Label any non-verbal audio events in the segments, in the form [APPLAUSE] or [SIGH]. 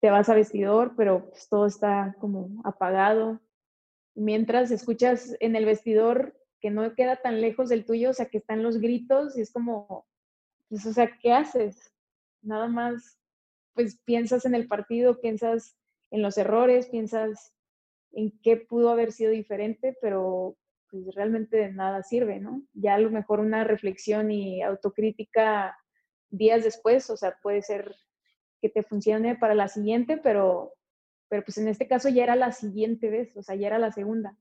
te vas a vestidor, pero pues, todo está como apagado. Mientras escuchas en el vestidor que no queda tan lejos del tuyo, o sea, que están los gritos y es como, pues, o sea, ¿qué haces? Nada más, pues piensas en el partido, piensas en los errores, piensas en qué pudo haber sido diferente, pero pues realmente de nada sirve, ¿no? Ya a lo mejor una reflexión y autocrítica días después, o sea, puede ser que te funcione para la siguiente, pero, pero pues en este caso ya era la siguiente vez, o sea, ya era la segunda.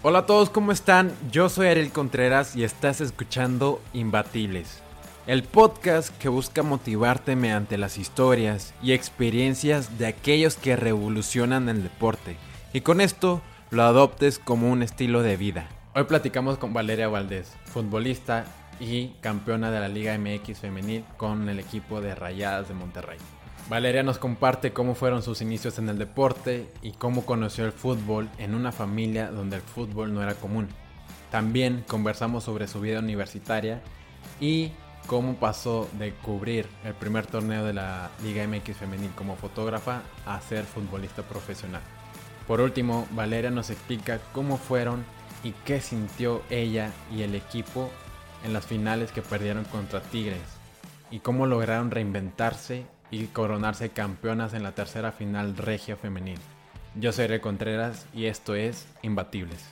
Hola a todos, ¿cómo están? Yo soy Ariel Contreras y estás escuchando Imbatibles, el podcast que busca motivarte mediante las historias y experiencias de aquellos que revolucionan el deporte y con esto lo adoptes como un estilo de vida. Hoy platicamos con Valeria Valdés, futbolista y campeona de la Liga MX femenil con el equipo de Rayadas de Monterrey. Valeria nos comparte cómo fueron sus inicios en el deporte y cómo conoció el fútbol en una familia donde el fútbol no era común. También conversamos sobre su vida universitaria y cómo pasó de cubrir el primer torneo de la Liga MX femenil como fotógrafa a ser futbolista profesional. Por último, Valeria nos explica cómo fueron y qué sintió ella y el equipo en las finales que perdieron contra Tigres y cómo lograron reinventarse y coronarse campeonas en la tercera final regia femenil. Yo soy Re Contreras y esto es Imbatibles.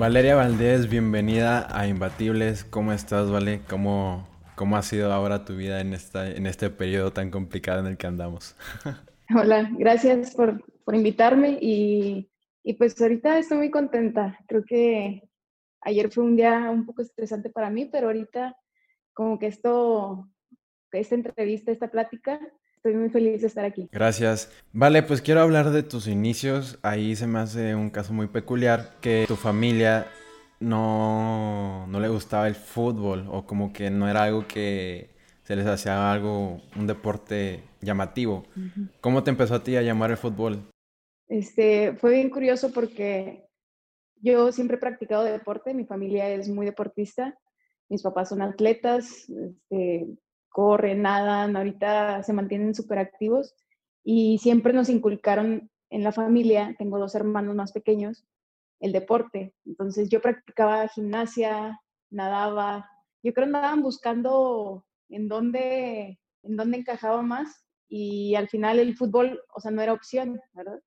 Valeria Valdés, bienvenida a Imbatibles. ¿Cómo estás, Vale? ¿Cómo, cómo ha sido ahora tu vida en, esta, en este periodo tan complicado en el que andamos? [LAUGHS] Hola, gracias por, por invitarme y y pues ahorita estoy muy contenta. Creo que ayer fue un día un poco estresante para mí, pero ahorita como que esto, esta entrevista, esta plática, estoy muy feliz de estar aquí. Gracias. Vale, pues quiero hablar de tus inicios. Ahí se me hace un caso muy peculiar que tu familia no, no le gustaba el fútbol o como que no era algo que se les hacía algo, un deporte llamativo. ¿Cómo te empezó a ti a llamar el fútbol? Este, fue bien curioso porque yo siempre he practicado deporte, mi familia es muy deportista, mis papás son atletas, este, corren, nadan, ahorita se mantienen súper activos y siempre nos inculcaron en la familia, tengo dos hermanos más pequeños, el deporte. Entonces yo practicaba gimnasia, nadaba, yo creo andaban buscando en dónde, en dónde encajaba más y al final el fútbol, o sea, no era opción, ¿verdad?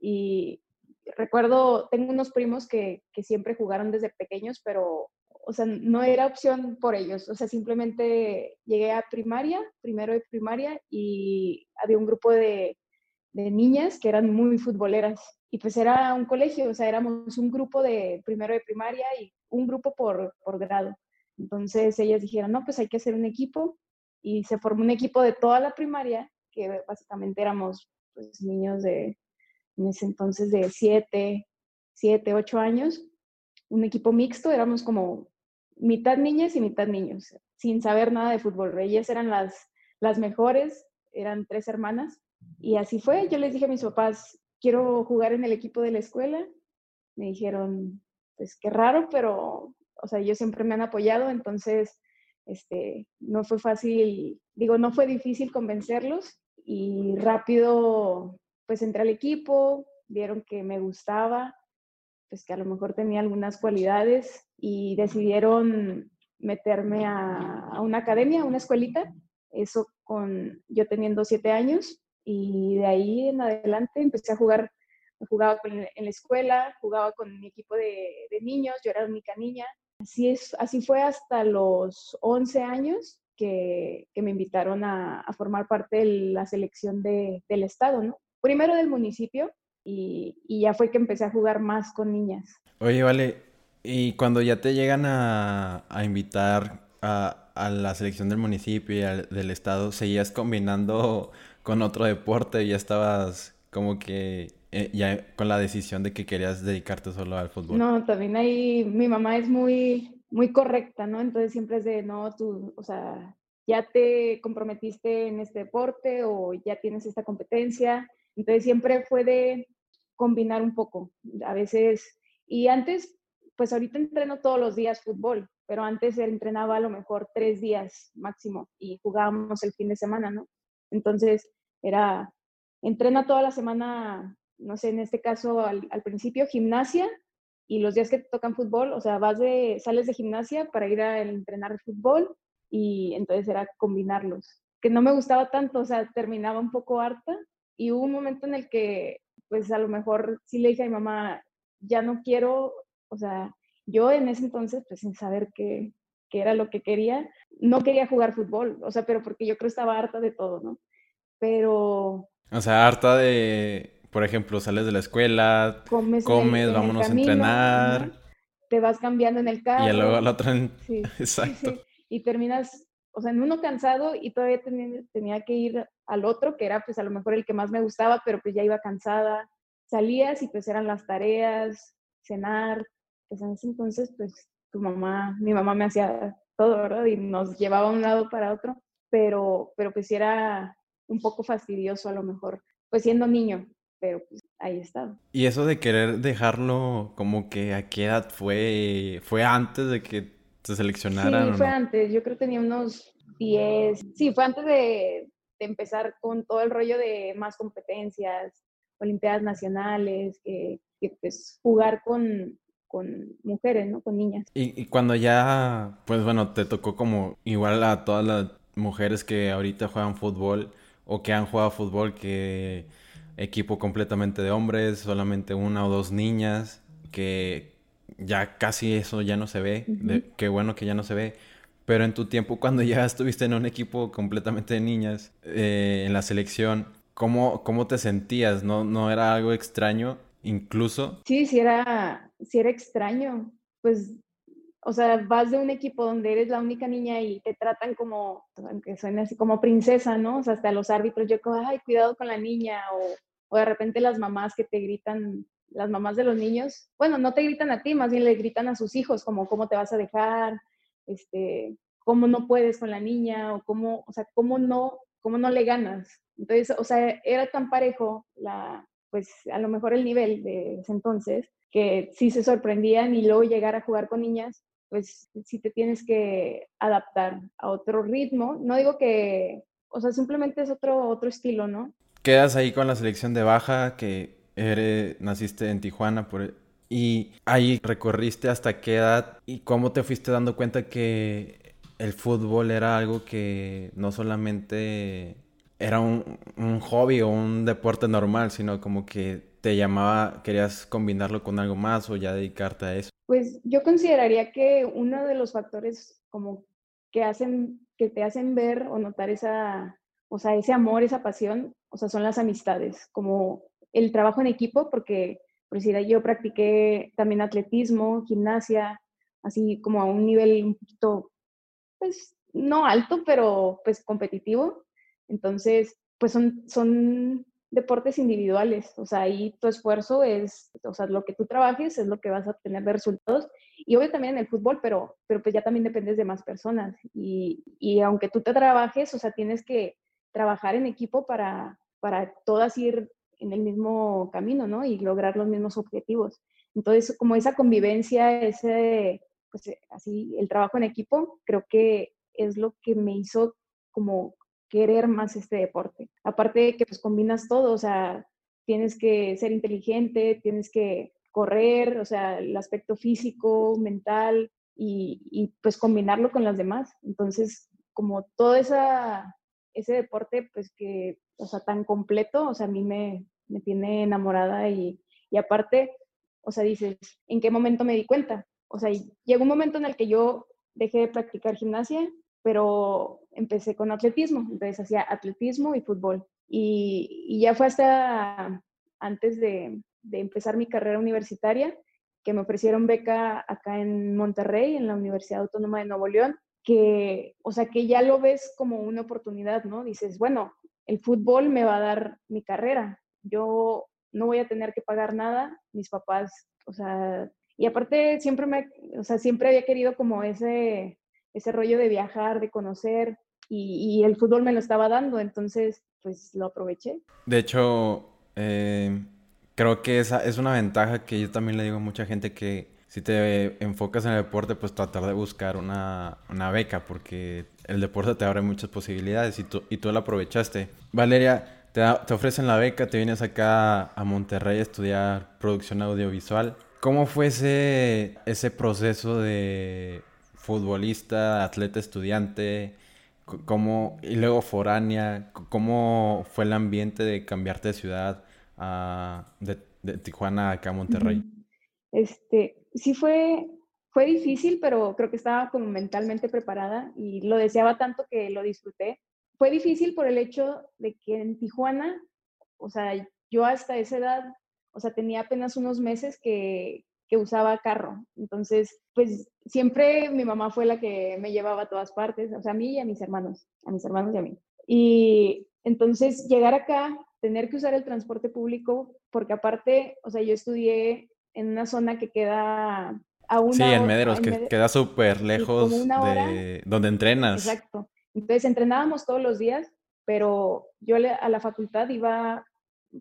Y recuerdo, tengo unos primos que, que siempre jugaron desde pequeños, pero, o sea, no era opción por ellos. O sea, simplemente llegué a primaria, primero de primaria, y había un grupo de, niñas que eran muy futboleras. Y pues era un colegio, o sea, éramos un grupo de primero de primaria y un grupo por, grado. Entonces ellas dijeron, no, pues hay que hacer un equipo. Y se formó un equipo de toda la primaria, que básicamente éramos pues, niños de en ese entonces de siete, siete, ocho años, un equipo mixto, éramos como mitad niñas y mitad niños, sin saber nada de fútbol. Ellas eran las, las mejores, eran tres hermanas, y así fue. Yo les dije a mis papás, quiero jugar en el equipo de la escuela. Me dijeron, pues qué raro, pero, o sea, ellos siempre me han apoyado, entonces, este, no fue fácil, digo, no fue difícil convencerlos y rápido pues entré al equipo, vieron que me gustaba, pues que a lo mejor tenía algunas cualidades y decidieron meterme a, una academia, a una escuelita, eso con yo teniendo siete años y de ahí en adelante empecé a jugar, jugaba en la escuela, jugaba con mi equipo de, niños, yo era la única niña. Así, es, así fue hasta los 11 años que, me invitaron a, formar parte de la selección del estado, ¿no? primero del municipio y, ya fue que empecé a jugar más con niñas. Oye, vale, y cuando ya te llegan a, invitar a, la selección del municipio y del estado, ¿seguías combinando con otro deporte? ¿Ya estabas como que eh, ya con la decisión de que querías dedicarte solo al fútbol? No, también ahí mi mamá es muy, muy correcta, ¿no? Entonces siempre es de, no, tú, o sea, ya te comprometiste en este deporte o ya tienes esta competencia. Entonces siempre fue de combinar un poco. A veces, y antes, pues ahorita entreno todos los días fútbol, pero antes entrenaba a lo mejor tres días máximo y jugábamos el fin de semana, ¿no? Entonces era, entrena toda la semana, no sé, en este caso al, principio gimnasia y los días que te tocan fútbol, o sea, vas de, sales de gimnasia para ir a entrenar fútbol y entonces era combinarlos, que no me gustaba tanto, o sea, terminaba un poco harta y hubo un momento en el que, pues a lo mejor sí le dije a mi mamá, ya no quiero, o sea, yo en ese entonces, pues sin saber qué, qué era lo que quería, no quería jugar fútbol, o sea, pero porque yo creo estaba harta de todo, ¿no? Pero... O sea, harta de, por ejemplo, sales de la escuela, comes, vámonos a entrenar. Te vas cambiando en el carro. Y luego al otro [LAUGHS] Sí, Exacto. y terminas, o sea, en uno cansado y todavía tenía, que ir al otro, que era pues a lo mejor el que más me gustaba, pero pues ya iba cansada. Salías y pues eran las tareas, cenar. Pues en ese entonces pues tu mamá, mi mamá me hacía todo, ¿verdad? Y nos llevaba de un lado para otro, pero, pero pues era un poco fastidioso a lo mejor, pues siendo niño, pero pues ahí está. Y eso de querer dejarlo, como que a qué edad fue, fue antes de que te seleccionaran. Sí, fue antes, yo creo que tenía unos 10, sí, fue antes de, empezar con todo el rollo de más competencias, olimpiadas nacionales, que, pues jugar con, con mujeres, ¿no? Con niñas. Y, y, cuando ya, pues bueno, te tocó como igual a todas las mujeres que ahorita juegan fútbol o que han jugado fútbol, que equipo completamente de hombres, solamente una o dos niñas, que ya casi eso ya no se ve, qué bueno que ya no se ve. Pero en tu tiempo, [LAUGHS] cuando ya estuviste en un equipo completamente de niñas, eh, en la selección, ¿cómo, ¿cómo te sentías? ¿No, ¿No era algo extraño incluso? Sí, sí era, sí era extraño. Pues, o sea, vas de un equipo donde eres la única niña y te tratan como, aunque suene así, como princesa, ¿no? O sea, hasta los árbitros, yo como, ay, cuidado con la niña, o o de repente las mamás que te gritan, las mamás de los niños, bueno, no te gritan a ti, más bien le gritan a sus hijos, como cómo te vas a dejar, este, cómo no puedes con la niña, o cómo, o sea, cómo no, cómo no le ganas. Entonces, o sea, era tan parejo la, pues a lo mejor el nivel de ese entonces, que sí se sorprendían y luego llegar a jugar con niñas, pues sí te tienes que adaptar a otro ritmo. No digo que, o sea, simplemente es otro, otro estilo, ¿no? quedas ahí con la selección de baja, que eres, naciste en Tijuana, por, y ahí recorriste hasta qué edad y cómo te fuiste dando cuenta que el fútbol era algo que no solamente era un, un hobby o un deporte normal, sino como que te llamaba, querías combinarlo con algo más o ya dedicarte a eso. Pues yo consideraría que uno de los factores como que hacen, que te hacen ver o notar esa, o sea, ese amor, esa pasión, o sea, son las amistades, como el trabajo en equipo, porque, por decir, yo practiqué también atletismo, gimnasia, así como a un nivel un poquito, pues, no alto, pero pues competitivo. Entonces, pues son, son deportes individuales, o sea, ahí tu esfuerzo es, o sea, lo que tú trabajes es lo que vas a obtener de resultados. Y obvio también en el fútbol, pero, pero pues ya también dependes de más personas. Y, y aunque tú te trabajes, o sea, tienes que trabajar en equipo para, para todas ir en el mismo camino, ¿no? Y lograr los mismos objetivos. Entonces, como esa convivencia, ese, pues eh, así, el trabajo en equipo, creo que es lo que me hizo como querer más este deporte. Aparte de que pues combinas todo, o sea, tienes que ser inteligente, tienes que correr, o sea, el aspecto físico, mental y, y pues combinarlo con las demás. Entonces, como toda esa ese deporte, pues que, o sea, tan completo, o sea, a mí me, me tiene enamorada y, y aparte, o sea, dices, ¿en qué momento me di cuenta? O sea, llegó un momento en el que yo dejé de practicar gimnasia, pero empecé con atletismo, entonces hacía atletismo y fútbol. Y, y ya fue hasta antes de, de, empezar mi carrera universitaria que me ofrecieron beca acá en Monterrey, en la Universidad Autónoma de Nuevo León, que, o sea, que ya lo ves como una oportunidad, ¿no? Dices, bueno, el fútbol me va a dar mi carrera, yo no voy a tener que pagar nada, mis papás, o sea, Y aparte siempre me, o sea, siempre había querido como ese, ese rollo de viajar, de conocer, y, el fútbol me lo estaba dando, entonces pues lo aproveché. De hecho, eh, creo que esa es una ventaja que yo también le digo a mucha gente que si te enfocas en el deporte, pues tratar de buscar una, una beca, porque el deporte te abre muchas posibilidades y tú, y tú la aprovechaste. Valeria, te, te ofrecen la beca, te vienes acá a Monterrey a estudiar producción audiovisual. ¿Cómo fue ese, ese proceso de futbolista, atleta, estudiante? ¿Cómo, y luego foránea, ¿cómo fue el ambiente de cambiarte de ciudad a, de, de Tijuana acá a Monterrey? Este, sí fue, fue difícil, pero creo que estaba como mentalmente preparada y lo deseaba tanto que lo disfruté. Fue difícil por el hecho de que en Tijuana, o sea, yo hasta esa edad, o sea, tenía apenas unos meses que, que usaba carro. Entonces, pues siempre mi mamá fue la que me llevaba a todas partes, o sea, a mí y a mis hermanos, a mis hermanos y a mí. Y entonces llegar acá, tener que usar el transporte público, porque aparte, o sea, yo estudié en una zona que queda a una Sí, en Mederos, que queda súper lejos de donde entrenas. Exacto. Entonces entrenábamos todos los días, pero yo a la facultad iba,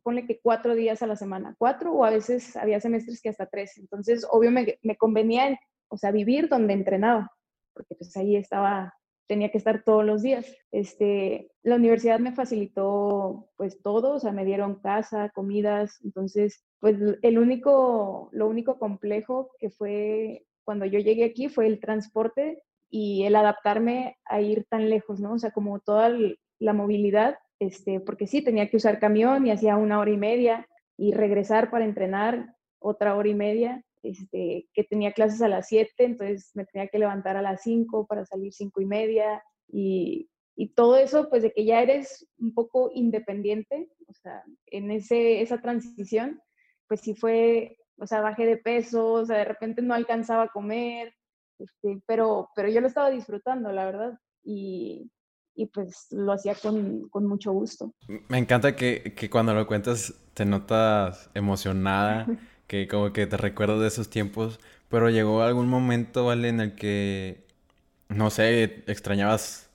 ponle que cuatro días a la semana, cuatro o a veces había semestres que hasta tres. Entonces, obvio, me, me convenía, o sea, vivir donde entrenaba, porque pues ahí estaba tenía que estar todos los días. Este, la universidad me facilitó pues todo, o sea, me dieron casa, comidas, entonces pues el único, lo único complejo que fue cuando yo llegué aquí fue el transporte y el adaptarme a ir tan lejos, ¿no? O sea, como toda la movilidad, este, porque sí, tenía que usar camión y hacía una hora y media y regresar para entrenar otra hora y media este, que tenía clases a las 7, entonces me tenía que levantar a las 5 para salir 5 y media y, y, todo eso, pues de que ya eres un poco independiente, o sea, en ese, esa transición, pues sí fue, o sea, bajé de peso, o sea, de repente no alcanzaba a comer, este, pero, pero yo lo estaba disfrutando, la verdad, y, y pues lo hacía con, con, mucho gusto. Me encanta que, que cuando lo cuentas te notas emocionada. [LAUGHS] que como que te recuerdas de esos tiempos, pero llegó algún momento, ¿vale? En el que, no sé, extrañabas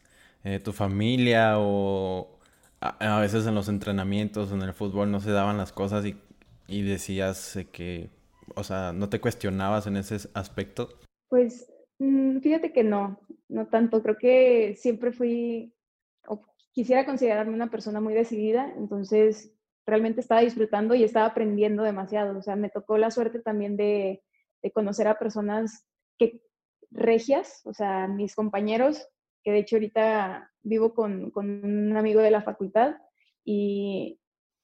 eh, tu familia o a, veces en los entrenamientos, en el fútbol no se daban las cosas y, y decías que, o sea, no te cuestionabas en ese aspecto. Pues mm, fíjate que no, no tanto, creo que siempre fui, o quisiera considerarme una persona muy decidida, entonces realmente estaba disfrutando y estaba aprendiendo demasiado. O sea, me tocó la suerte también de, conocer a personas que regias, o sea, mis compañeros, que de hecho ahorita vivo con, un amigo de la facultad y,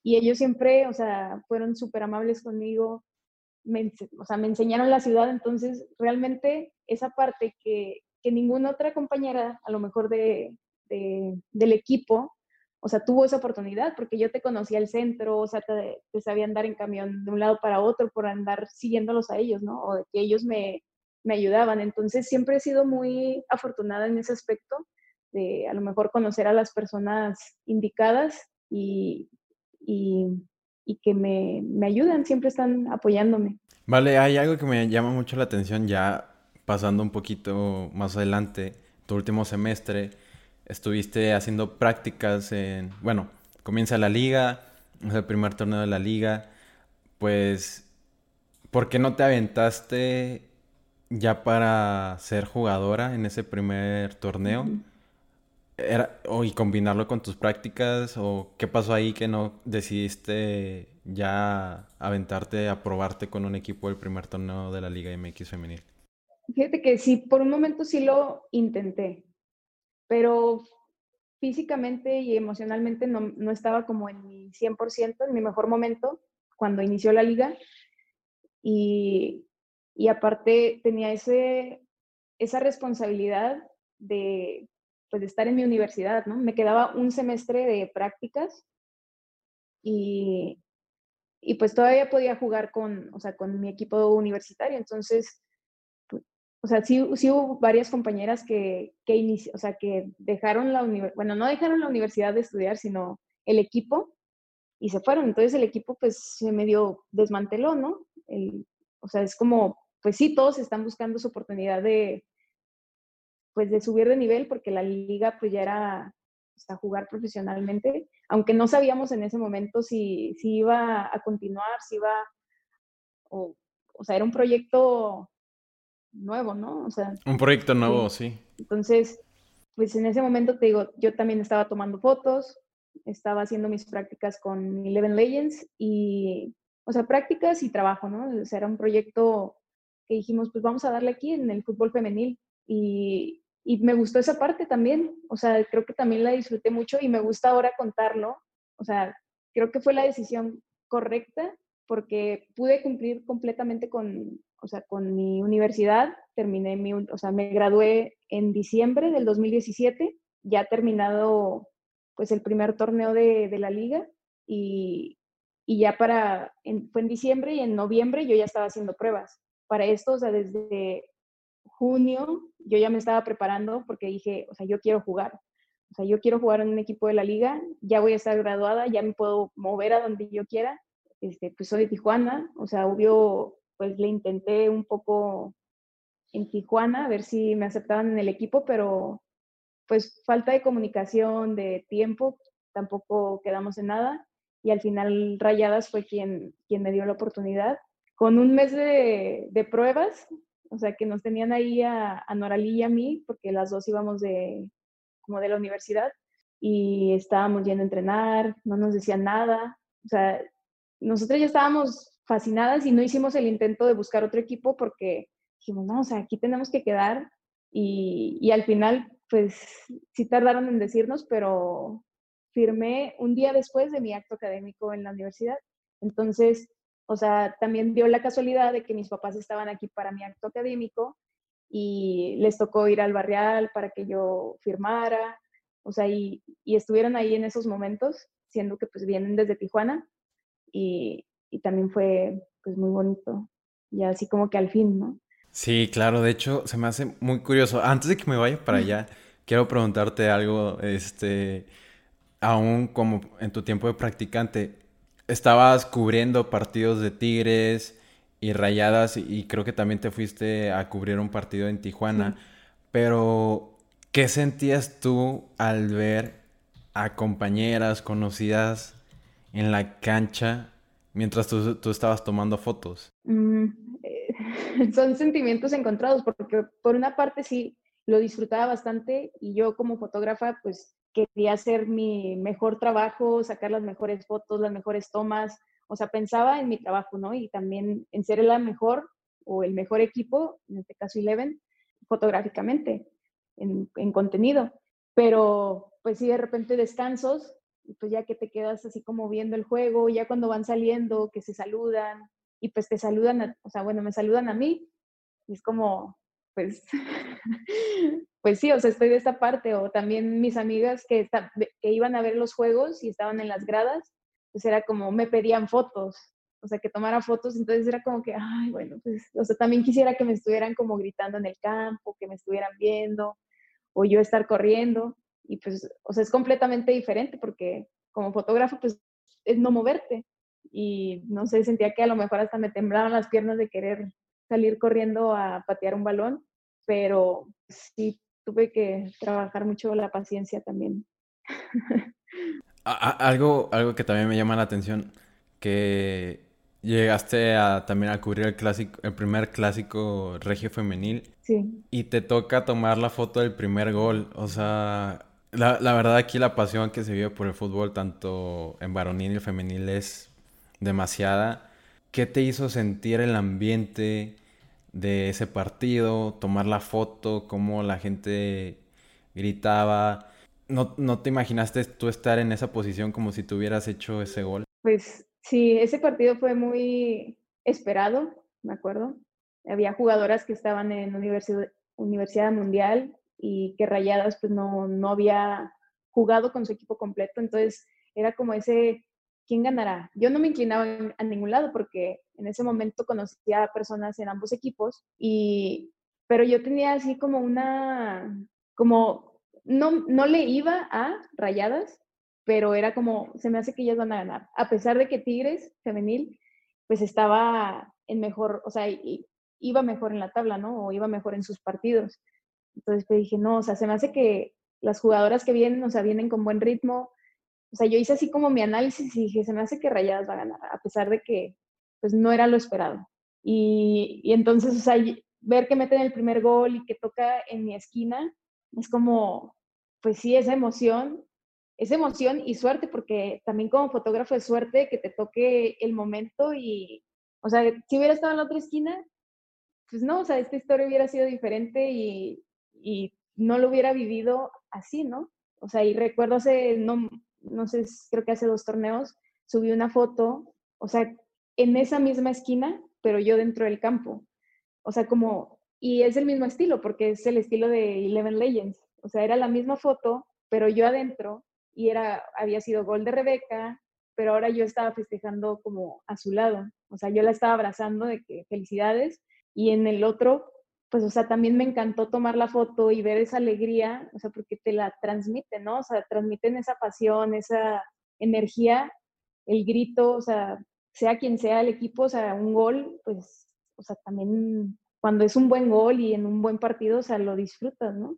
ellos siempre, o sea, fueron súper amables conmigo, me, o sea, me enseñaron la ciudad, entonces realmente esa parte que, ninguna otra compañera, a lo mejor de, del equipo, o sea, tuvo esa oportunidad porque yo te conocía el centro, o sea, te, sabía andar en camión de un lado para otro por andar siguiéndolos a ellos, ¿no? O de que ellos me, me ayudaban. Entonces, siempre he sido muy afortunada en ese aspecto de a lo mejor conocer a las personas indicadas y, y, y que me, me ayudan, siempre están apoyándome. Vale, hay algo que me llama mucho la atención ya pasando un poquito más adelante, tu último semestre estuviste haciendo prácticas en, bueno, comienza la liga, es el primer torneo de la liga, pues, ¿por qué no te aventaste ya para ser jugadora en ese primer torneo? Era, o, y combinarlo con tus prácticas o qué pasó ahí que no decidiste ya aventarte a probarte con un equipo del primer torneo de la Liga MX femenil? Fíjate que sí, por un momento sí lo intenté, pero físicamente y emocionalmente no, estaba como en mi 100%, en mi mejor momento cuando inició la liga. Y, aparte tenía ese, esa responsabilidad de, pues, de estar en mi universidad, ¿no? Me quedaba un semestre de prácticas y, y pues todavía podía jugar con, o sea, con mi equipo universitario. Entonces, o sea, sí, sí hubo varias compañeras que, que, o sea, que dejaron la universidad, bueno, no dejaron la universidad de estudiar, sino el equipo y se fueron. Entonces el equipo pues se medio desmanteló, ¿no? El, o sea, es como pues sí, todos están buscando su oportunidad de, pues de subir de nivel porque la liga pues ya era a jugar profesionalmente, aunque no sabíamos en ese momento si, si iba a continuar, si iba, o, o sea, era un proyecto nuevo, ¿no? O sea, un proyecto nuevo, sí. Entonces, pues en ese momento te digo, yo también estaba tomando fotos, estaba haciendo mis prácticas con Eleven Legends y, o sea, prácticas y trabajo, ¿no? O sea, era un proyecto que dijimos, pues vamos a darle aquí en el fútbol femenil y, y me gustó esa parte también, o sea, creo que también la disfruté mucho y me gusta ahora contarlo, o sea, creo que fue la decisión correcta porque pude cumplir completamente con, o sea, con mi universidad, terminé mi, o sea, me gradué en diciembre del 2017, ya terminado pues el primer torneo de, de la liga y, y ya para, fue en diciembre y en noviembre yo ya estaba haciendo pruebas. Para esto, o sea, desde junio yo ya me estaba preparando porque dije, o sea, yo quiero jugar. O sea, yo quiero jugar en un equipo de la liga, ya voy a estar graduada, ya me puedo mover a donde yo quiera. Este, pues soy de Tijuana, o sea, obvio, pues le intenté un poco en Tijuana a ver si me aceptaban en el equipo, pero pues falta de comunicación, de tiempo, tampoco quedamos en nada y al final Rayadas fue quien, quien me dio la oportunidad. Con un mes de, pruebas, o sea, que nos tenían ahí a, a Noralí y a mí, porque las dos íbamos de, como de la universidad, y estábamos yendo a entrenar, no nos decían nada, o sea, nosotros ya estábamos fascinadas y no hicimos el intento de buscar otro equipo porque dijimos, no, o sea, aquí tenemos que quedar, y, y al final, pues sí tardaron en decirnos, pero firmé un día después de mi acto académico en la universidad. Entonces, o sea, también dio la casualidad de que mis papás estaban aquí para mi acto académico y les tocó ir al barrial para que yo firmara, o sea, y, y estuvieron ahí en esos momentos, siendo que pues vienen desde Tijuana y, y también fue pues muy bonito, y así como que al fin, ¿no? Sí, claro, de hecho se me hace muy curioso. Antes de que me vaya para allá, quiero preguntarte algo, este, aún como en tu tiempo de practicante, estabas cubriendo partidos de Tigres y Rayadas y creo que también te fuiste a cubrir un partido en Tijuana, pero ¿qué sentías tú al ver a compañeras conocidas en la cancha mientras tú, tú estabas tomando fotos? Mm, eh, [LAUGHS] son sentimientos encontrados porque por una parte sí lo disfrutaba bastante y yo como fotógrafa pues quería hacer mi mejor trabajo, sacar las mejores fotos, las mejores tomas, o sea, pensaba en mi trabajo, ¿no? Y también en ser la mejor o el mejor equipo, en este caso Eleven, fotográficamente, en, en contenido. Pero pues sí, de repente descansos, pues ya que te quedas así como viendo el juego, ya cuando van saliendo, que se saludan, y pues te saludan, o sea, bueno, me saludan a mí, y es como, pues, [LAUGHS] pues sí, o sea, estoy de esta parte, o también mis amigas que, que iban a ver los juegos y estaban en las gradas, pues era como, me pedían fotos, o sea, que tomara fotos, entonces era como que, ay, bueno, pues, o sea, también quisiera que me estuvieran como gritando en el campo, que me estuvieran viendo, o yo estar corriendo, y pues, o sea, es completamente diferente porque como fotógrafo, pues, es no moverte, y no sé, sentía que a lo mejor hasta me temblaban las piernas de querer salir corriendo a patear un balón, pero sí tuve que trabajar mucho la paciencia también. [LAUGHS] algo, algo que también me llama la atención, que llegaste a, también a cubrir el clásico, el primer clásico regio femenil. Sí. Y te toca tomar la foto del primer gol. O sea, la, la verdad aquí la pasión que se vive por el fútbol, tanto en varonil y femenil, es demasiada. ¿Qué te hizo sentir el ambiente? de ese partido, tomar la foto, cómo la gente gritaba. ¿No, ¿No te imaginaste tú estar en esa posición como si tuvieras hecho ese gol? Pues sí, ese partido fue muy esperado, me acuerdo. Había jugadoras que estaban en universidad, universidad mundial y que Rayadas pues no, no había jugado con su equipo completo, entonces era como ese ¿quién ganará? Yo no me inclinaba a ningún lado porque en ese momento conocía a personas en ambos equipos, y, pero yo tenía así como una, como, no, no le iba a rayadas, pero era como, se me hace que ellas van a ganar, a pesar de que Tigres femenil, pues estaba en mejor, o sea, iba mejor en la tabla, ¿no? O iba mejor en sus partidos. Entonces pues dije, no, o sea, se me hace que las jugadoras que vienen, o sea, vienen con buen ritmo. O sea, yo hice así como mi análisis y dije, se me hace que Rayadas va a ganar, a pesar de que pues no era lo esperado. Y, y entonces, o sea, ver que meten el primer gol y que toca en mi esquina, es como, pues sí, esa emoción, esa emoción y suerte, porque también como fotógrafo es suerte que te toque el momento y, o sea, si hubiera estado en la otra esquina, pues no, o sea, esta historia hubiera sido diferente y, y no lo hubiera vivido así, ¿no? O sea, y recuerdo hace, no, no sé, creo que hace dos torneos, subí una foto, o sea, en esa misma esquina, pero yo dentro del campo. O sea, como, y es el mismo estilo, porque es el estilo de Eleven Legends. O sea, era la misma foto, pero yo adentro, y era, había sido gol de Rebeca, pero ahora yo estaba festejando como a su lado. O sea, yo la estaba abrazando de que felicidades, y en el otro, pues, o sea, también me encantó tomar la foto y ver esa alegría, o sea, porque te la transmiten, ¿no? O sea, transmiten esa pasión, esa energía, el grito, o sea, sea quien sea el equipo, o sea, un gol, pues o sea, también cuando es un buen gol y en un buen partido, o sea, lo disfrutas, ¿no?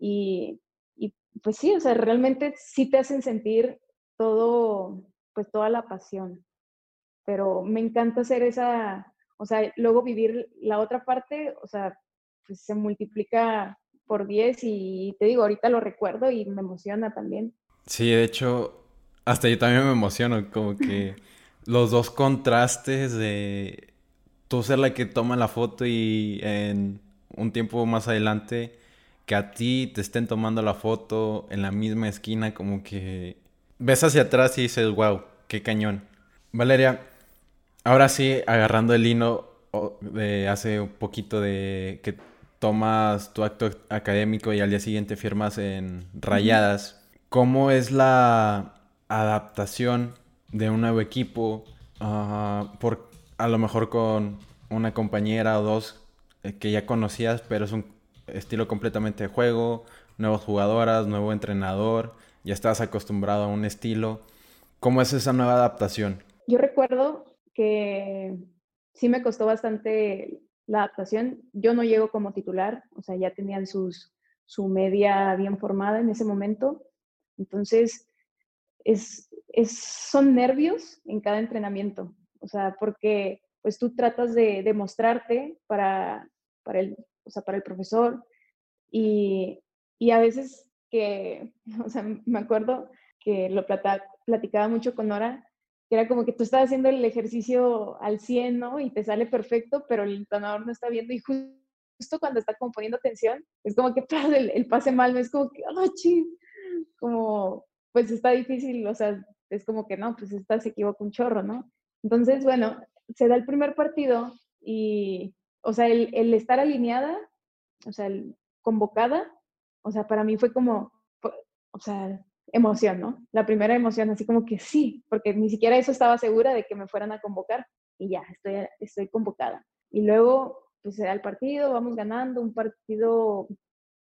Y, y pues sí, o sea, realmente sí te hacen sentir todo, pues toda la pasión. Pero me encanta hacer esa, o sea, luego vivir la otra parte, o sea, pues se multiplica por 10 y te digo, ahorita lo recuerdo y me emociona también. Sí, de hecho, hasta yo también me emociono, como que [LAUGHS] los dos contrastes de tú ser la que toma la foto y en un tiempo más adelante que a ti te estén tomando la foto en la misma esquina, como que ves hacia atrás y dices, wow, qué cañón. Valeria, ahora sí, agarrando el hino de hace un poquito de que tomas tu acto académico y al día siguiente firmas en Rayadas, ¿cómo es la adaptación de un nuevo equipo? Uh, por, a lo mejor con una compañera o dos eh, que ya conocías, pero es un estilo completamente de juego, nuevas jugadoras, nuevo entrenador, ya estás acostumbrado a un estilo. ¿Cómo es esa nueva adaptación? Yo recuerdo que sí me costó bastante la adaptación. Yo no llego como titular, o sea, ya tenían sus, su media bien formada en ese momento. Entonces, es, es, son nervios en cada entrenamiento. O sea, porque pues tú tratas de demostrarte para, para, el, o sea, para el profesor y, y, a veces que, [LAUGHS] o sea, me acuerdo que lo platicaba mucho con Nora, que era como que tú estás haciendo el ejercicio al 100, ¿no? Y te sale perfecto, pero el entrenador no está viendo y justo cuando está como poniendo atención, es como que el, el pase mal, es como que, ¡ah, Como, pues está difícil, o sea, es como que no, pues esta se equivoca un chorro, ¿no? Entonces, bueno, se da el primer partido y, o sea, el, estar alineada, o sea, convocada, o sea, para mí fue como, o sea, emoción, ¿no? La primera emoción, así como que sí, porque ni siquiera eso estaba segura de que me fueran a convocar y ya, estoy, estoy convocada. Y luego, pues se da el partido, vamos ganando, un partido,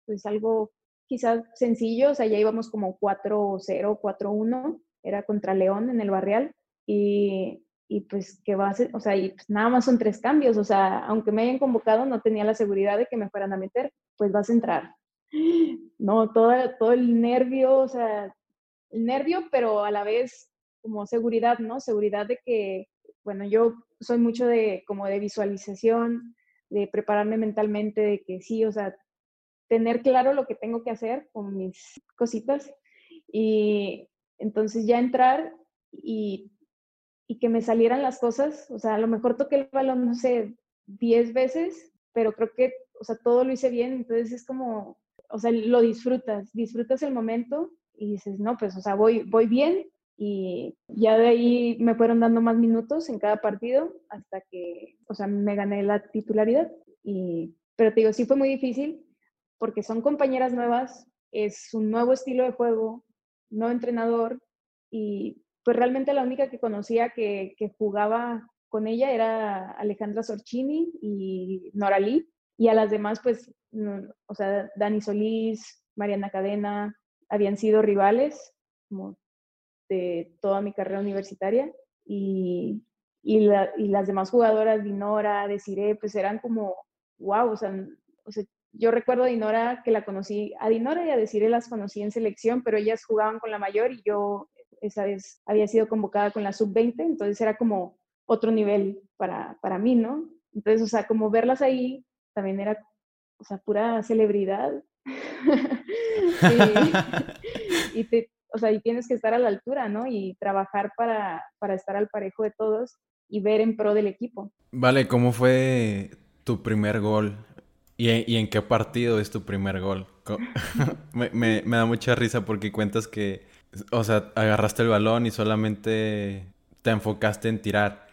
pues algo quizás sencillo, o sea, ya íbamos como 4-0, 4-1, era contra León en el Barrial, y y pues que va a ser, o sea, y pues nada más son tres cambios, o sea, aunque me hayan convocado, no tenía la seguridad de que me fueran a meter, pues vas a entrar. No, todo, todo el nervio, o sea, el nervio, pero a la vez como seguridad, ¿no? Seguridad de que, bueno, yo soy mucho de como de visualización, de prepararme mentalmente, de que sí, o sea, tener claro lo que tengo que hacer con mis cositas y entonces ya entrar y y que me salieran las cosas. O sea, a lo mejor toqué el balón, no sé, 10 veces, pero creo que, o sea, todo lo hice bien. Entonces es como, o sea, lo disfrutas, disfrutas el momento y dices, no, pues, o sea, voy, voy bien. Y ya de ahí me fueron dando más minutos en cada partido hasta que, o sea, me gané la titularidad. Y, pero te digo, sí fue muy difícil porque son compañeras nuevas, es un nuevo estilo de juego, nuevo entrenador y pues realmente la única que conocía que, jugaba con ella era Alejandra Sorchini y Nora Lee, y a las demás, pues, o sea, Dani Solís, Mariana Cadena, habían sido rivales como de toda mi carrera universitaria y, y, las demás jugadoras, Dinora, Desiree, pues eran como, wow, o sea, o sea, yo recuerdo a Dinora que la conocí, a Dinora y a Desiree las conocí en selección, pero ellas jugaban con la mayor y yo esa vez había sido convocada con la sub-20, entonces era como otro nivel para, para mí, ¿no? Entonces, o sea, como verlas ahí también era, o sea, pura celebridad. [LAUGHS] [LAUGHS] y, te, o sea, y tienes que estar a la altura, ¿no? Y trabajar para, para estar al parejo de todos y ver en pro del equipo. Vale, ¿cómo fue tu primer gol? ¿Y, y en qué partido es tu primer gol? [LAUGHS] me, me, me, da mucha risa porque cuentas que, o sea, agarraste el balón y solamente te enfocaste en tirar.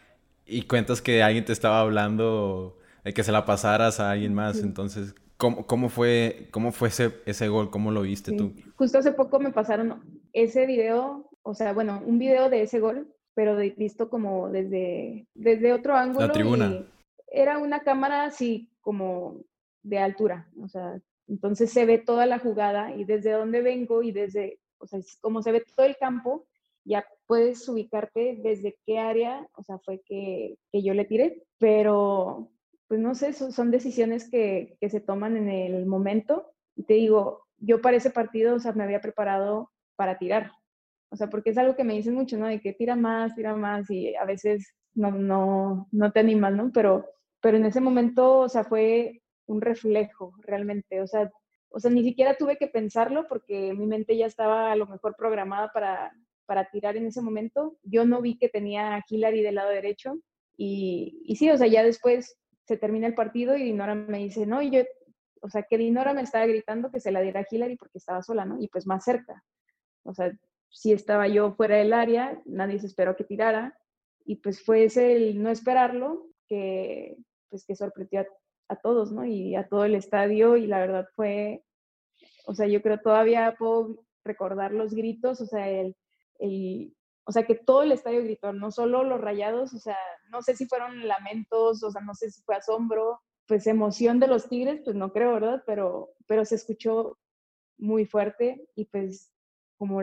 Y cuentas que alguien te estaba hablando de que se la pasaras a alguien más. Entonces, ¿cómo, cómo fue, cómo fue ese, ese gol? ¿Cómo lo viste tú? Justo hace poco me pasaron ese video, o sea, bueno, un video de ese gol pero visto como desde, desde otro ángulo. La tribuna. era una cámara así como de altura, o sea, entonces se ve toda la jugada y desde donde vengo y desde, o sea, como se ve todo el campo, ya puedes ubicarte desde qué área, o sea, fue que, que yo le tiré, pero pues no sé, son decisiones que, que se toman en el momento. Y te digo, yo para ese partido, o sea, me había preparado para tirar, o sea, porque es algo que me dicen mucho, ¿no? De que tira más, tira más y a veces no, no, no te animas, ¿no? Pero, pero en ese momento, o sea, fue un reflejo realmente, o sea, o sea, ni siquiera tuve que pensarlo porque mi mente ya estaba a lo mejor programada para, para tirar en ese momento. Yo no vi que tenía a Hillary del lado derecho y, y sí, o sea, ya después se termina el partido y Dinora me dice, no, y yo, o sea, que Dinora me estaba gritando que se la diera a Hillary porque estaba sola, ¿no? Y pues más cerca. O sea, si estaba yo fuera del área, nadie se esperó que tirara y pues fue ese el no esperarlo que pues que sorprendió a, todos, ¿no? Y a todo el estadio y la verdad fue, o sea, yo creo todavía puedo recordar los gritos, o sea, el, el o sea, que todo el estadio gritó, no solo los rayados, o sea, no sé si fueron lamentos, o sea, no sé si fue asombro, pues emoción de los Tigres, pues no creo, ¿verdad? Pero, pero se escuchó muy fuerte y pues como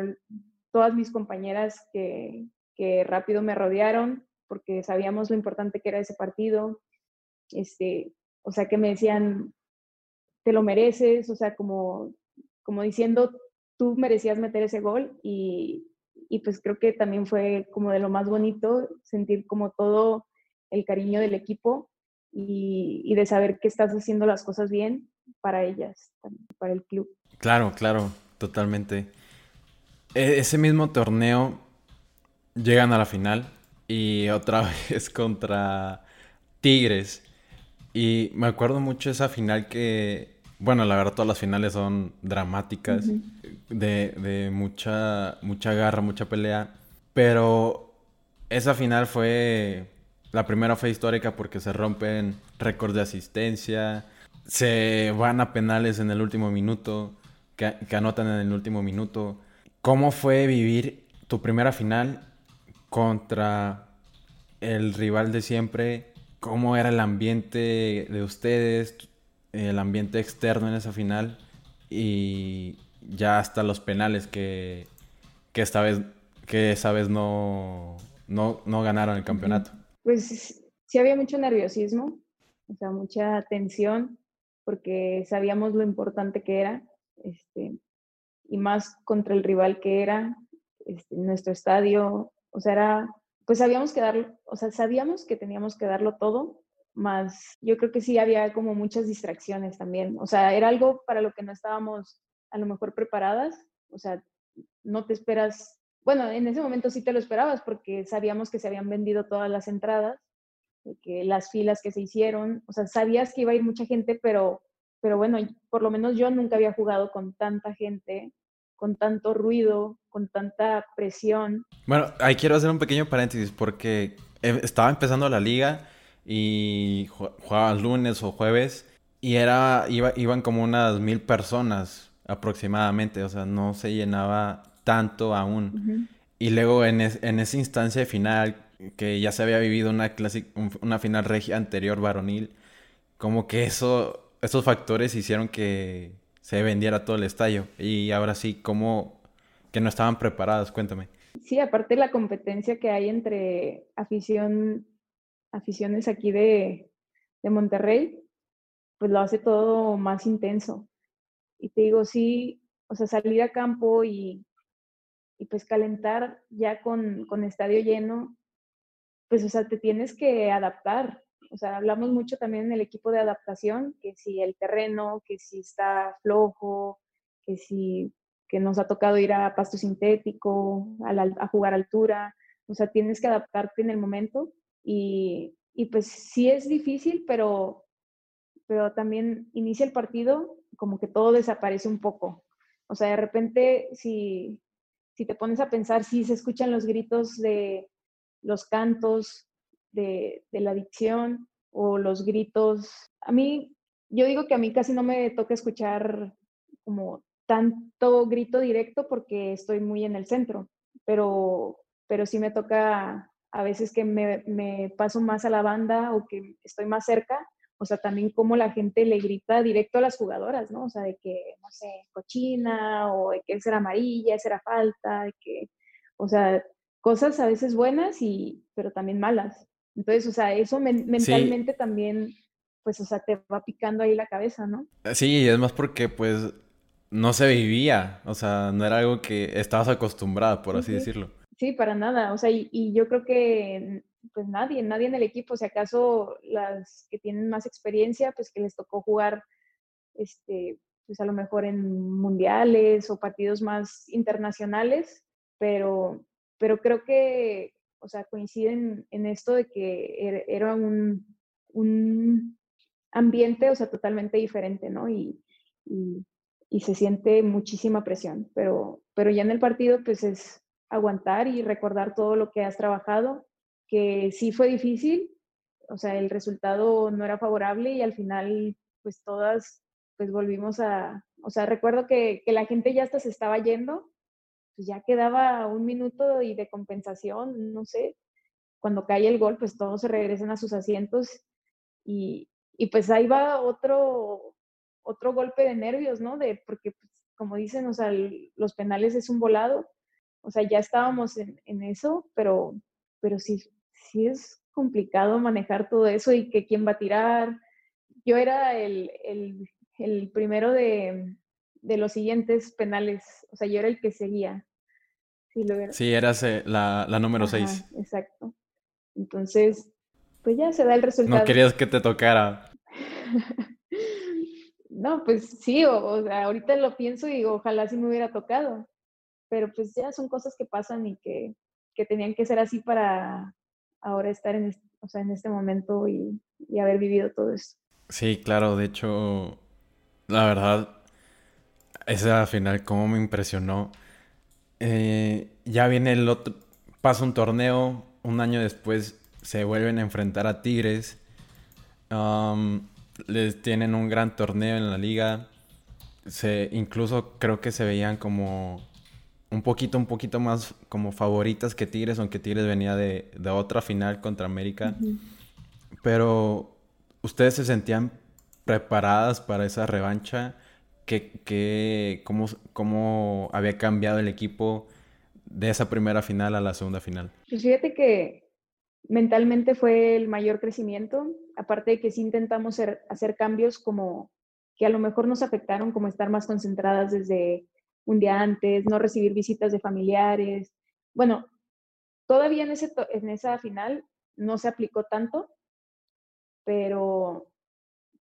todas mis compañeras que, que rápido me rodearon porque sabíamos lo importante que era ese partido. Este, o sea, que me decían, te lo mereces, o sea, como, como diciendo, tú merecías meter ese gol y, y pues creo que también fue como de lo más bonito sentir como todo el cariño del equipo y, de saber que estás haciendo las cosas bien para ellas, para el club. Claro, claro, totalmente. E, ese mismo torneo llegan a la final y otra [LAUGHS] vez contra Tigres. Y me acuerdo mucho esa final que, bueno, la verdad todas las finales son dramáticas, de, de, mucha, mucha garra, mucha pelea, pero esa final fue, la primera fue histórica porque se rompen récords de asistencia, se van a penales en el último minuto, que, que anotan en el último minuto. ¿Cómo fue vivir tu primera final contra el rival de siempre? ¿Cómo era el ambiente de ustedes, el ambiente externo en esa final? Y ya hasta los penales que, que esta vez, que esa vez no, no, no ganaron el campeonato. Pues sí había mucho nerviosismo, o sea, mucha tensión, porque sabíamos lo importante que era. Este, y más contra el rival que era este, nuestro estadio. O sea, era, pues sabíamos que darlo, o sea, sabíamos que teníamos que darlo todo, más yo creo que sí había como muchas distracciones también. O sea, era algo para lo que no estábamos a lo mejor preparadas. O sea, no te esperas, bueno, en ese momento sí te lo esperabas porque sabíamos que se habían vendido todas las entradas, que las filas que se hicieron, o sea, sabías que iba a ir mucha gente, pero, pero bueno, por lo menos yo nunca había jugado con tanta gente con tanto ruido, con tanta presión. Bueno, ahí quiero hacer un pequeño paréntesis porque eh, estaba empezando la liga y jugaban lunes o jueves y era iba, iban como unas mil personas aproximadamente, o sea, no se llenaba tanto aún. Y luego en, en, esa instancia final, que ya se había vivido una, una final regia anterior varonil, como que eso, esos factores hicieron que se vendiera todo el estadio. Y ahora sí, ¿cómo que no estaban preparadas? Cuéntame. Sí, aparte la competencia que hay entre afición aficiones aquí de, de Monterrey, pues lo hace todo más intenso. Y te digo, sí, o sea, salir a campo y, y pues calentar ya con, con estadio lleno, pues, o sea, te tienes que adaptar. O sea, hablamos mucho también en el equipo de adaptación, que si el terreno, que si está flojo, que si que nos ha tocado ir a pasto sintético, a, a jugar altura, o sea, tienes que adaptarte en el momento y, y pues sí es difícil, pero, pero también inicia el partido como que todo desaparece un poco. O sea, de repente, si, si te pones a pensar, si se escuchan los gritos de los cantos, de, de la dicción o los gritos. A mí, yo digo que a mí casi no me toca escuchar como tanto grito directo porque estoy muy en el centro, pero, pero sí me toca a veces que me, me paso más a la banda o que estoy más cerca, o sea, también como la gente le grita directo a las jugadoras, ¿no? O sea, de que, no sé, cochina, o de que esa era amarilla, esa era falta, de que, o sea, cosas a veces buenas y, pero también malas. Entonces, o sea, eso mentalmente también, pues, o sea, te va picando ahí la cabeza, ¿no? Sí, es más porque, pues, no se vivía, o sea, no era algo que estabas acostumbrada, por así decirlo. Sí, para nada, o sea, y, yo creo que pues nadie, nadie en el equipo, si acaso las que tienen más experiencia, pues que les tocó jugar, este, pues a lo mejor en mundiales o partidos más internacionales, pero, pero creo que, o sea, coinciden en esto de que er, era un, un ambiente, o sea, totalmente diferente, ¿no? Y, y, y se siente muchísima presión, pero, pero ya en el partido pues es aguantar y recordar todo lo que has trabajado, que sí fue difícil, o sea, el resultado no era favorable y al final pues todas pues volvimos a, o sea, recuerdo que, que la gente ya hasta se estaba yendo, pues ya quedaba un minuto y de compensación, no sé, cuando cae el gol pues todos se regresan a sus asientos y, y pues ahí va otro, otro golpe de nervios, ¿no? De, porque, pues, como dicen, o sea, los penales es un volado. O sea, ya estábamos en, en, eso, pero, pero sí, sí es complicado manejar todo eso y que quién va a tirar. Yo era el, el, el primero de, de, los siguientes penales, o sea, yo era el que seguía. Sí, lo era. sí eras eh, la, la, número 6. Exacto. Entonces, pues ya se da el resultado. No querías que te tocara. [LAUGHS] No, pues sí, o, sea, ahorita lo pienso y digo, ojalá sí me hubiera tocado, pero pues ya son cosas que pasan y que, que tenían que ser así para ahora estar en, este, o sea, en este momento y, y haber vivido todo eso. Sí, claro, de hecho, la verdad, esa final como me impresionó. Eh, ya viene el otro, pasa un torneo, un año después se vuelven a enfrentar a Tigres les tienen un gran torneo en la liga. Se, incluso creo que se veían como un poquito, un poquito más como favoritas que Tigres, aunque Tigres venía de, de otra final contra América. Pero ustedes se sentían preparadas para esa revancha. ¿Qué, cómo, ¿Cómo había cambiado el equipo de esa primera final a la segunda final? Pues fíjate que mentalmente fue el mayor crecimiento, aparte de que sí intentamos hacer, cambios como que a lo mejor nos afectaron, como estar más concentradas desde un día antes, no recibir visitas de familiares. Bueno, todavía en, ese, en esa final no se aplicó tanto, pero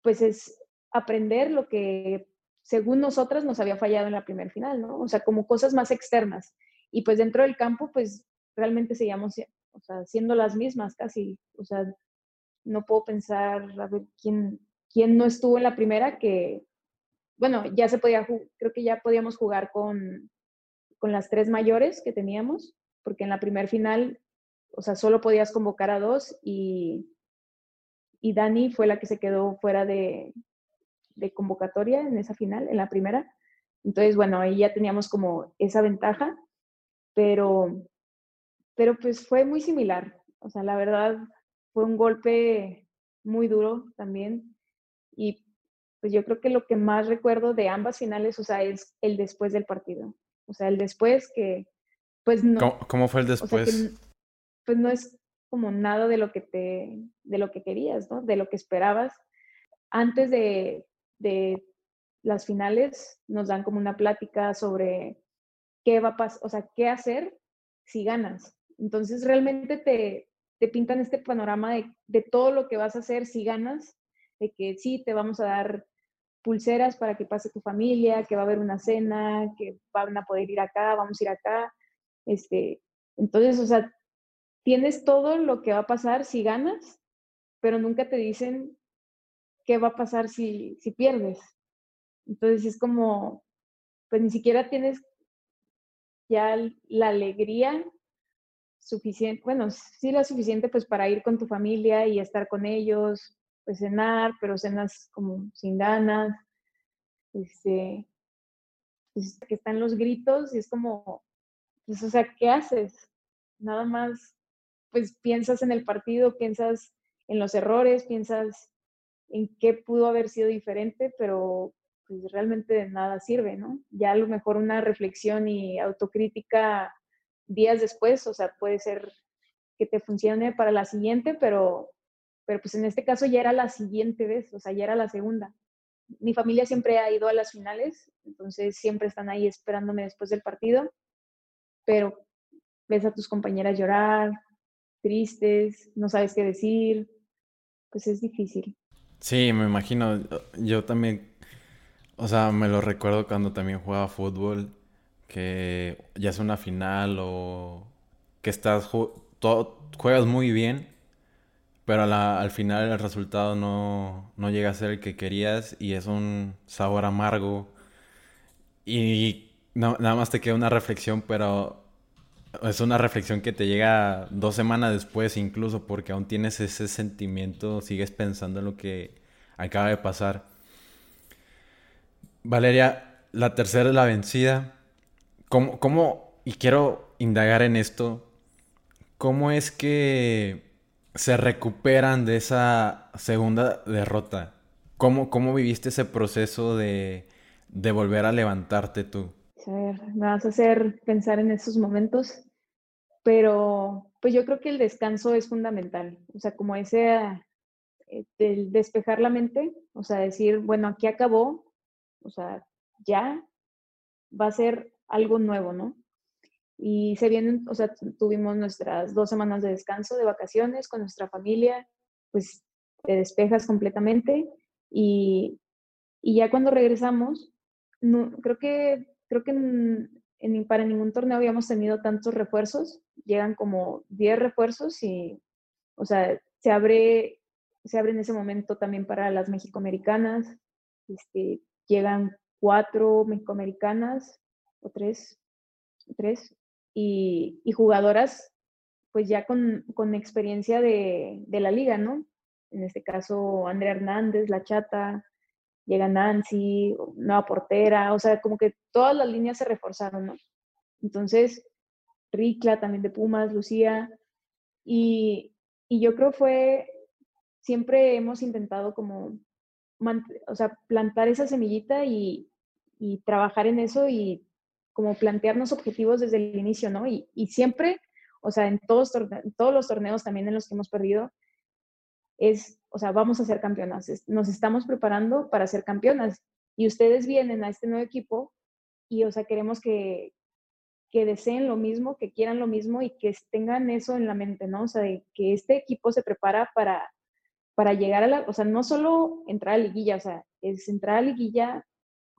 pues es aprender lo que según nosotras nos había fallado en la primera final, ¿no? O sea, como cosas más externas. Y pues dentro del campo, pues realmente seguíamos o sea, siendo las mismas casi, o sea, no puedo pensar, a ver, quién, quién no estuvo en la primera que, bueno, ya se podía, creo que ya podíamos jugar con, con las tres mayores que teníamos, porque en la primer final, o sea, solo podías convocar a dos y, y Dani fue la que se quedó fuera de, de convocatoria en esa final, en la primera. Entonces, bueno, ahí ya teníamos como esa ventaja, pero pero pues fue muy similar. O sea, la verdad fue un golpe muy duro también. Y pues yo creo que lo que más recuerdo de ambas finales, o sea, es el después del partido. O sea, el después que, pues no. ¿Cómo, fue el después? pues no es, como nada de lo que te, de lo que querías, ¿no? De lo que esperabas. Antes de, de las finales nos dan como una plática sobre qué va a pasar, o sea, qué hacer si ganas. Entonces realmente te, te pintan este panorama de, de, todo lo que vas a hacer si ganas, de que sí, te vamos a dar pulseras para que pase tu familia, que va a haber una cena, que van a poder ir acá, vamos a ir acá. Este, entonces, o sea, tienes todo lo que va a pasar si ganas, pero nunca te dicen qué va a pasar si, si pierdes. Entonces es como, pues ni siquiera tienes ya la alegría suficiente, bueno, sí la suficiente pues para ir con tu familia y estar con ellos, pues cenar, pero cenas como sin ganas, este, pues, que están los gritos y es como, pues, o sea, ¿qué haces? Nada más, pues piensas en el partido, piensas en los errores, piensas en qué pudo haber sido diferente, pero pues realmente de nada sirve, ¿no? Ya a lo mejor una reflexión y autocrítica días después, o sea, puede ser que te funcione para la siguiente, pero, pero pues en este caso ya era la siguiente vez, o sea, ya era la segunda. Mi familia siempre ha ido a las finales, entonces siempre están ahí esperándome después del partido, pero ves a tus compañeras llorar, tristes, no sabes qué decir, pues es difícil. Sí, me imagino, yo también o sea, me lo recuerdo cuando también jugaba fútbol, que ya es una final o que estás todo, juegas muy bien, pero al final el resultado no, no llega a ser el que querías y es un sabor amargo. Y nada más te queda una reflexión, pero es una reflexión que te llega dos semanas después incluso, porque aún tienes ese sentimiento, sigues pensando en lo que acaba de pasar. Valeria, la tercera es la vencida. ¿Cómo, ¿Cómo, y quiero indagar en esto, cómo es que se recuperan de esa segunda derrota? ¿Cómo, cómo viviste ese proceso de, de volver a levantarte tú? A ver, me vas a hacer pensar en esos momentos, pero pues yo creo que el descanso es fundamental, o sea, como ese, eh, el despejar la mente, o sea, decir, bueno, aquí acabó, o sea, ya va a ser algo nuevo, ¿no? Y se vienen, o sea, tuvimos nuestras dos semanas de descanso, de vacaciones con nuestra familia, pues te despejas completamente y, y ya cuando regresamos, no, creo que, creo que en, para ningún torneo habíamos tenido tantos refuerzos, llegan como 10 refuerzos y, o sea, se abre, se abre en ese momento también para las mexicoamericanas, este, llegan cuatro mexicoamericanas o tres, tres y, jugadoras pues ya con, experiencia de, la liga, ¿no? En este caso, Andrea Hernández, La Chata, llega Nancy, nueva portera, o sea, como que todas las líneas se reforzaron, ¿no? Entonces, Ricla también de Pumas, Lucía, y, y yo creo fue, siempre hemos intentado como o sea, plantar esa semillita y, trabajar en eso y como plantearnos objetivos desde el inicio, ¿no? Y, siempre, o sea, en todos, todos los torneos también en los que hemos perdido, es, o sea, vamos a ser campeonas, nos estamos preparando para ser campeonas y ustedes vienen a este nuevo equipo y, o sea, queremos que, que deseen lo mismo, que quieran lo mismo y que tengan eso en la mente, ¿no? O sea, que este equipo se prepara para, para llegar a la, o sea, no solo entrar a liguilla, o sea, es entrar a liguilla,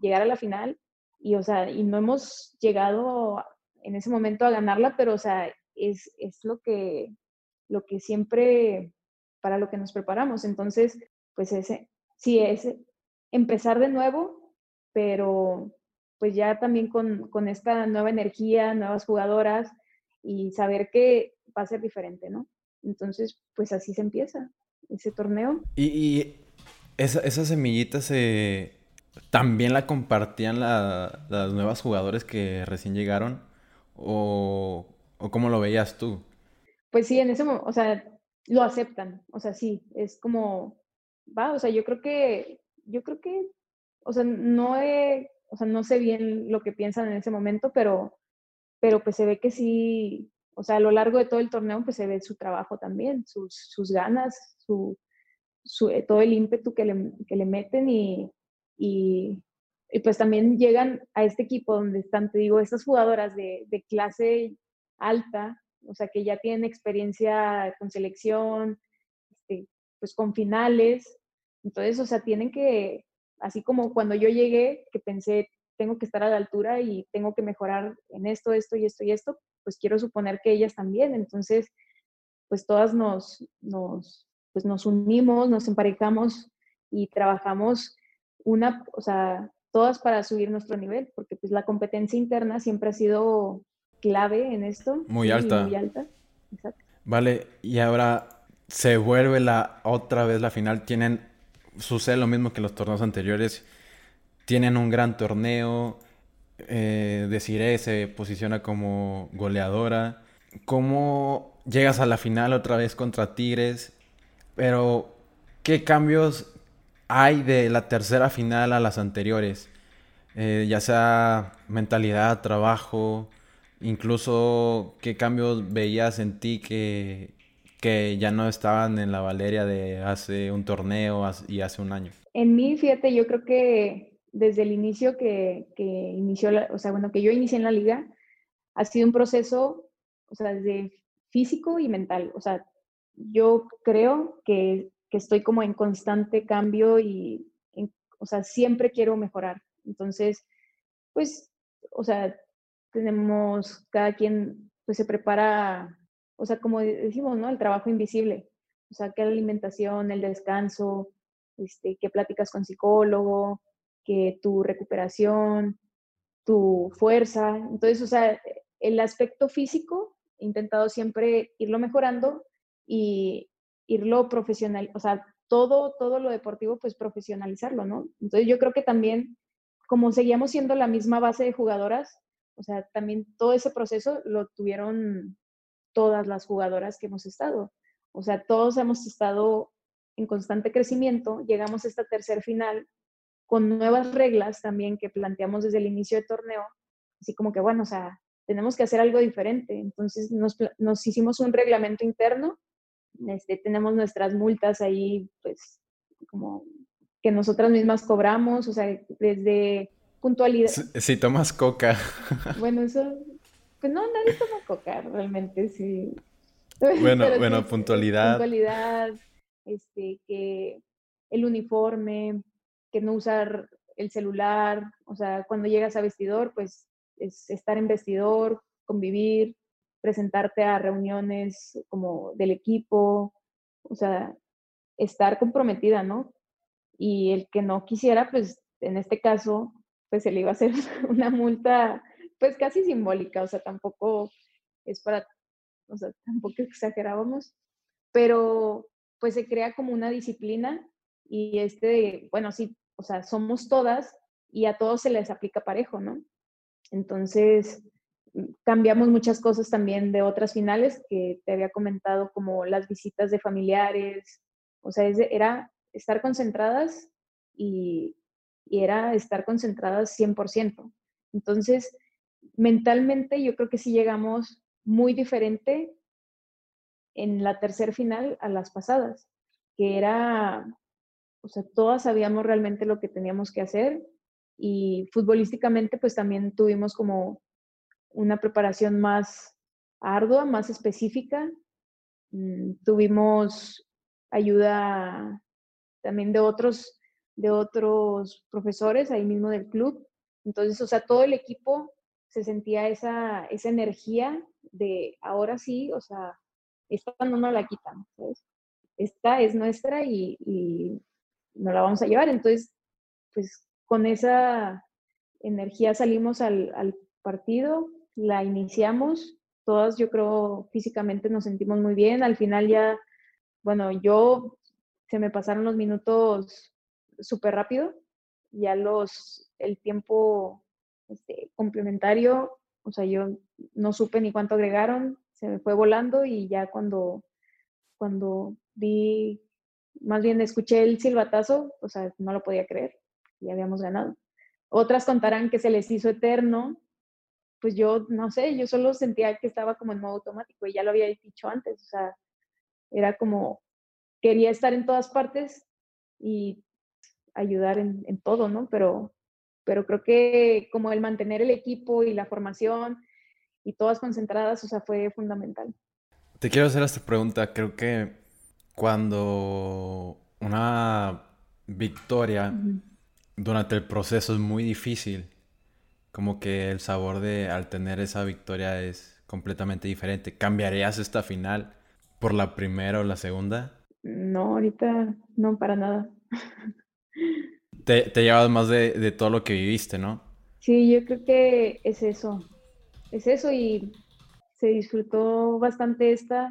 llegar a la final y, o sea, y no hemos llegado en ese momento a ganarla, pero, o sea, es, es lo que, lo que siempre, para lo que nos preparamos. Entonces, pues ese, sí, es empezar de nuevo, pero pues ya también con, con esta nueva energía, nuevas jugadoras y saber que va a ser diferente, ¿no? Entonces, pues así se empieza ese torneo. Y, esa, esa semillita se... ¿También la compartían las nuevas jugadores que recién llegaron? ¿O, ¿O cómo lo veías tú? Pues sí, en ese momento, o sea, lo aceptan. O sea, sí, es como, va, o sea, yo creo que, yo creo que, o sea, no o sea, no sé bien lo que piensan en ese momento, pero, pero pues se ve que sí, o sea, a lo largo de todo el torneo pues se ve su trabajo también, sus, sus ganas, su, su, eh, todo el ímpetu que le, que le meten y, y, pues también llegan a este equipo donde están, te digo, estas jugadoras de, de clase alta, o sea, que ya tienen experiencia con selección, este, pues con finales, entonces, o sea, tienen que, así como cuando yo llegué, que pensé, tengo que estar a la altura y tengo que mejorar en esto, esto y esto y esto, pues quiero suponer que ellas también. Entonces, pues todas nos, nos, pues nos unimos, nos emparejamos y trabajamos una, o sea, todas para subir nuestro nivel, porque pues la competencia interna siempre ha sido clave en esto. Muy alta. Muy alta, exacto. Vale, y ahora se vuelve la otra vez la final. Tienen, sucede lo mismo que los torneos anteriores. Tienen un gran torneo, eh, Desiree se posiciona como goleadora. ¿Cómo llegas a la final otra vez contra Tigres? Pero, ¿qué cambios hay de la tercera final a las anteriores? Eh, ya sea mentalidad, trabajo, incluso qué cambios veías en ti que, que ya no estaban en la Valeria de hace un torneo y hace un año. En mí, fíjate, yo creo que desde el inicio que, que inició, o sea, bueno, que yo inicié en la liga, ha sido un proceso, o sea, desde físico y mental. O sea, yo creo que, que estoy como en constante cambio y, o sea, siempre quiero mejorar. Entonces, pues, o sea, tenemos, cada quien, pues se prepara, o sea, como decimos, ¿no? El trabajo invisible. O sea, que la alimentación, el descanso, este, qué pláticas con psicólogo, que tu recuperación, tu fuerza. Entonces, o sea, el aspecto físico, he intentado siempre irlo mejorando y irlo profesional, o sea, todo, todo lo deportivo, pues profesionalizarlo, ¿no? Entonces, yo creo que también, como seguíamos siendo la misma base de jugadoras, o sea, también todo ese proceso lo tuvieron todas las jugadoras que hemos estado. O sea, todos hemos estado en constante crecimiento, llegamos a esta tercer final con nuevas reglas también que planteamos desde el inicio del torneo, así como que, bueno, o sea, tenemos que hacer algo diferente. Entonces nos, nos hicimos un reglamento interno, este, tenemos nuestras multas ahí, pues, como que nosotras mismas cobramos, o sea, desde puntualidad. Si, tomas coca. [LAUGHS] Bueno, eso, pues no, nadie toma coca realmente, sí. [LAUGHS] Bueno, bueno, puntualidad. Puntualidad, este, que el uniforme, que no usar el celular, o sea, cuando llegas a vestidor, pues es estar en vestidor, convivir, presentarte a reuniones como del equipo, o sea, estar comprometida, ¿no? Y el que no quisiera, pues en este caso, pues se le iba a hacer [LAUGHS] una multa, pues casi simbólica, o sea, tampoco es para, o sea, tampoco exagerábamos, pero pues se crea como una disciplina y este, bueno, sí, o sea, somos todas y a todos se les aplica parejo, ¿no? Entonces, cambiamos muchas cosas también de otras finales que te había comentado, como las visitas de familiares, o sea, era estar concentradas y, y era estar concentradas 100%. Entonces, mentalmente yo creo que sí llegamos muy diferente en la tercera final a las pasadas, que era o sea, todas sabíamos realmente lo que teníamos que hacer y futbolísticamente pues también tuvimos como una preparación más ardua, más específica. Mm, tuvimos ayuda también de otros, de otros profesores ahí mismo del club. Entonces, o sea, todo el equipo se sentía esa, esa energía de ahora sí, o sea, esta no nos la quitan. Esta es nuestra y, y no la vamos a llevar. Entonces, pues con esa energía salimos al, partido, la iniciamos, todas yo creo físicamente nos sentimos muy bien, al final ya, bueno, yo se me pasaron los minutos súper rápido, ya los, el tiempo este, complementario, o sea, yo no supe ni cuánto agregaron, se me fue volando y ya cuando, cuando vi más bien escuché el silbatazo, o sea, no lo podía creer, y habíamos ganado. Otras contarán que se les hizo eterno, pues yo, no sé, yo solo sentía que estaba como en modo automático y ya lo había dicho antes, o sea, era como, quería estar en todas partes y ayudar en, en todo, ¿no? Pero, pero creo que como el mantener el equipo y la formación y todas concentradas, o sea, fue fundamental. Te quiero hacer esta pregunta, creo que cuando una victoria durante el proceso es muy difícil, como que el sabor de al tener esa victoria es completamente diferente. ¿Cambiarías esta final por la primera o la segunda? No, ahorita no, para nada. [LAUGHS] Te, te llevas más de, de todo lo que viviste, ¿no? Sí, yo creo que es eso. Es eso y se disfrutó bastante esta,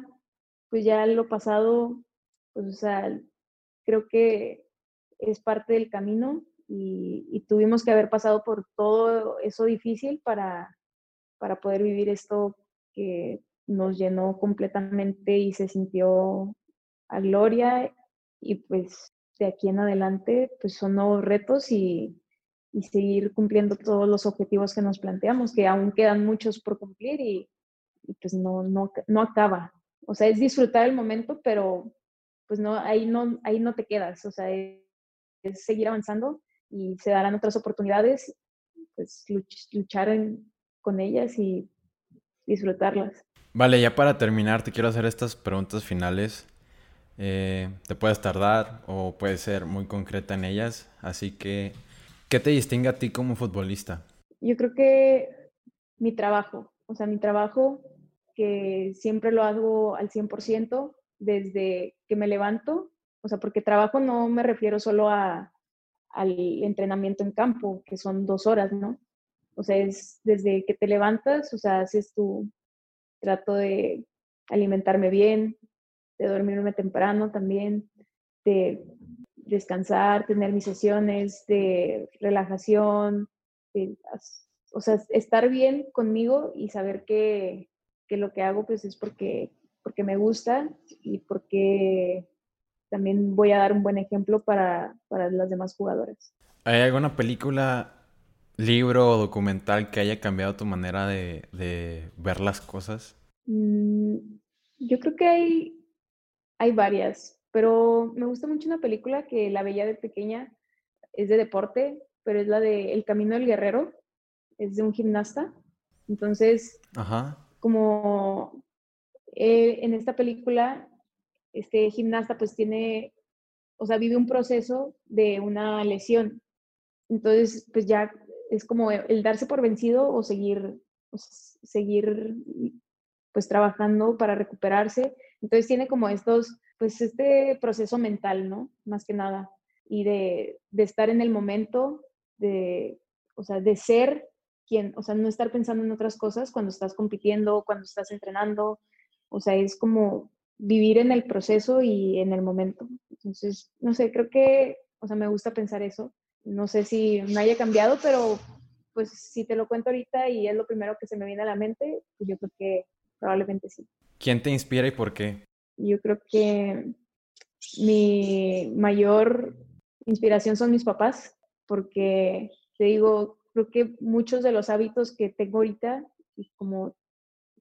pues ya lo pasado pues, o sea, creo que es parte del camino y, tuvimos que haber pasado por todo eso difícil para, para poder vivir esto que nos llenó completamente y se sintió a gloria y pues de aquí en adelante pues son nuevos retos y, y seguir cumpliendo todos los objetivos que nos planteamos, que aún quedan muchos por cumplir y, y pues no, no, no acaba. O sea, es disfrutar el momento, pero pues no, ahí no, ahí no te quedas, o sea, es, seguir avanzando y se darán otras oportunidades, pues luchar con ellas y disfrutarlas. Vale, ya para terminar, te quiero hacer estas preguntas finales. Eh, te puedes tardar o puedes ser muy concreta en ellas, así que, ¿qué te distingue a ti como futbolista? Yo creo que mi trabajo, o sea, mi trabajo que siempre lo hago al 100%, desde que me levanto, o sea, porque trabajo no me refiero solo a, al entrenamiento en campo, que son dos horas, ¿no? O sea, es desde que te levantas, o sea, haces tu, trato de alimentarme bien, de dormirme temprano también, de descansar, tener mis sesiones de relajación, o sea, estar bien conmigo y saber que, que lo que hago pues es porque porque me gusta y porque también voy a dar un buen ejemplo para, para las demás jugadoras. ¿Hay alguna película, libro o documental que haya cambiado tu manera de, de ver las cosas? Mm, yo creo que hay, hay varias, pero me gusta mucho una película que la veía de pequeña, es de deporte, pero es la de El Camino del Guerrero, es de un gimnasta. Entonces, Ajá. como eh, en esta película, este gimnasta pues tiene, o sea, vive un proceso de una lesión. Entonces, pues ya es como el darse por vencido o seguir, seguir pues trabajando para recuperarse. Entonces tiene como estos, pues este proceso mental, ¿no? Más que nada. Y de, de estar en el momento, de, o sea, de ser quien, o sea, no estar pensando en otras cosas cuando estás compitiendo, cuando estás entrenando, o sea, es como vivir en el proceso y en el momento. Entonces, no sé, creo que, o sea, me gusta pensar eso. No sé si me haya cambiado, pero pues si te lo cuento ahorita y es lo primero que se me viene a la mente, pues yo creo que probablemente sí. ¿Quién te inspira y por qué? Yo creo que mi mayor inspiración son mis papás, porque te digo, creo que muchos de los hábitos que tengo ahorita, y como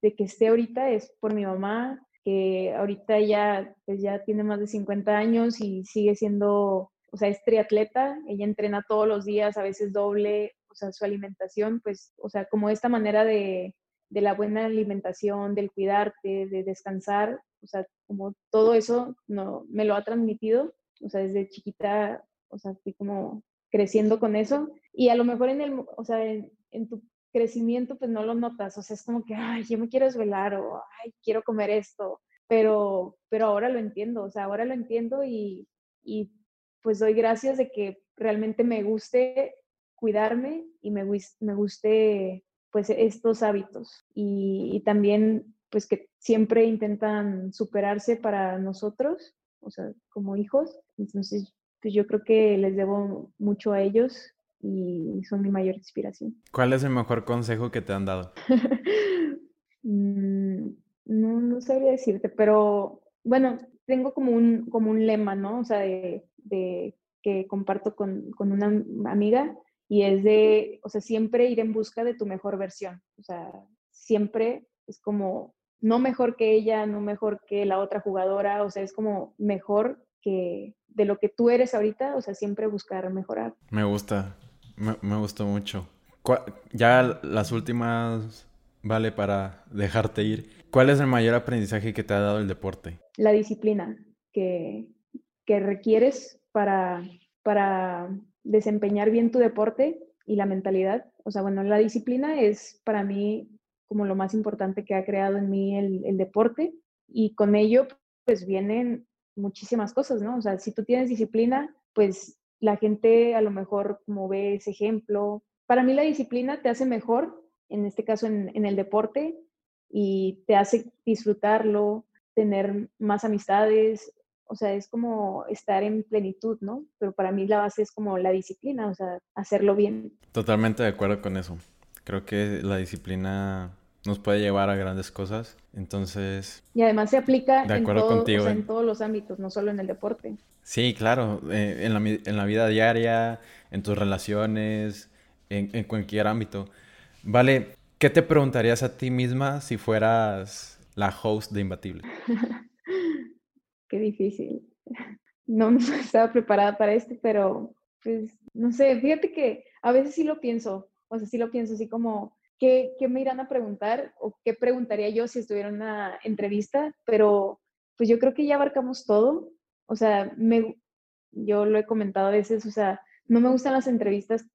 de que esté ahorita es por mi mamá, que ahorita ya, pues ya tiene más de 50 años y sigue siendo, o sea, es triatleta, ella entrena todos los días, a veces doble, o sea, su alimentación, pues, o sea, como esta manera de, de la buena alimentación, del cuidarte, de descansar, o sea, como todo eso no, me lo ha transmitido, o sea, desde chiquita, o sea, fui como creciendo con eso. Y a lo mejor en el, o sea, en, en tu crecimiento pues no lo notas, o sea, es como que, ay, yo me quiero desvelar o, ay, quiero comer esto, pero, pero ahora lo entiendo, o sea, ahora lo entiendo y, y pues doy gracias de que realmente me guste cuidarme y me, me guste pues estos hábitos y, y también pues que siempre intentan superarse para nosotros, o sea, como hijos. Entonces, pues yo creo que les debo mucho a ellos y son mi mayor inspiración. ¿Cuál es el mejor consejo que te han dado? [LAUGHS] Mm, no, no sabría decirte, pero bueno, tengo como un, como un lema, ¿no? O sea, de, de que comparto con, con, una amiga y es de, o sea, siempre ir en busca de tu mejor versión. O sea, siempre es como, no mejor que ella, no mejor que la otra jugadora, o sea, es como mejor que de lo que tú eres ahorita, o sea, siempre buscar mejorar. Me gusta, me, me gustó mucho. Ya las últimas, vale, para dejarte ir. ¿Cuál es el mayor aprendizaje que te ha dado el deporte? La disciplina que, que requieres para, para desempeñar bien tu deporte y la mentalidad. O sea, bueno, la disciplina es para mí como lo más importante que ha creado en mí el, el deporte y con ello pues vienen muchísimas cosas, ¿no? O sea, si tú tienes disciplina, pues la gente a lo mejor como ve ese ejemplo. Para mí la disciplina te hace mejor, en este caso en, en el deporte, y te hace disfrutarlo, tener más amistades, o sea, es como estar en plenitud, ¿no? Pero para mí la base es como la disciplina, o sea, hacerlo bien. Totalmente de acuerdo con eso. Creo que la disciplina nos puede llevar a grandes cosas. Entonces... Y además se aplica en, en todos los ámbitos, no solo en el deporte. Sí, claro, eh, en, la, en, la, vida diaria, en tus relaciones, en, en, cualquier ámbito. Vale, ¿qué te preguntarías a ti misma si fueras la host de Imbatible? [LAUGHS] Qué difícil. No, no estaba preparada para esto, pero pues no sé, fíjate que a veces sí lo pienso, o sea, sí lo pienso así como, ¿qué, me irán a preguntar o qué preguntaría yo si estuviera en una entrevista? Pero pues yo creo que ya abarcamos todo. O sea, me, yo lo he comentado a veces, o sea, no me gustan las entrevistas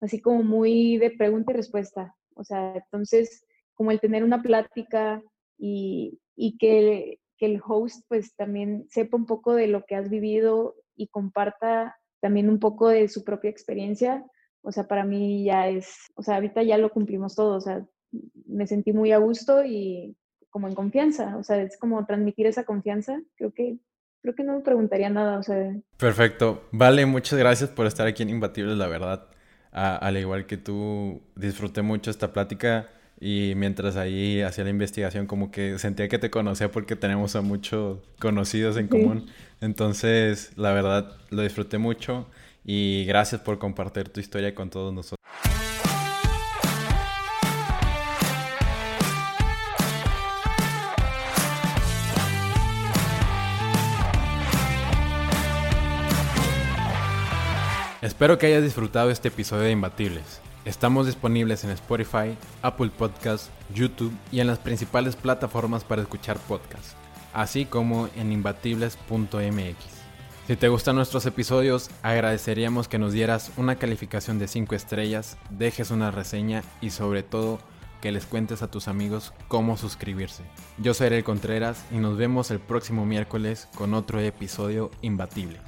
así como muy de pregunta y respuesta. O sea, entonces, como el tener una plática y, y que, que, el host pues también sepa un poco de lo que has vivido y comparta también un poco de su propia experiencia, o sea, para mí ya es, o sea, ahorita ya lo cumplimos todo, o sea, me sentí muy a gusto y como en confianza, o sea, es como transmitir esa confianza, creo que creo que no me preguntaría nada, o sea. Perfecto. Vale, muchas gracias por estar aquí en Imbatibles, la verdad. al igual que tú, disfruté mucho esta plática y mientras ahí hacía la investigación como que sentía que te conocía porque tenemos a muchos conocidos en común. Entonces, la verdad, lo disfruté mucho y gracias por compartir tu historia con todos nosotros. Espero que hayas disfrutado este episodio de Imbatibles. Estamos disponibles en Spotify, Apple Podcasts, YouTube y en las principales plataformas para escuchar podcasts, así como en imbatibles.mx. Si te gustan nuestros episodios, agradeceríamos que nos dieras una calificación de 5 estrellas, dejes una reseña y sobre todo que les cuentes a tus amigos cómo suscribirse. Yo soy Ariel Contreras y nos vemos el próximo miércoles con otro episodio imbatible.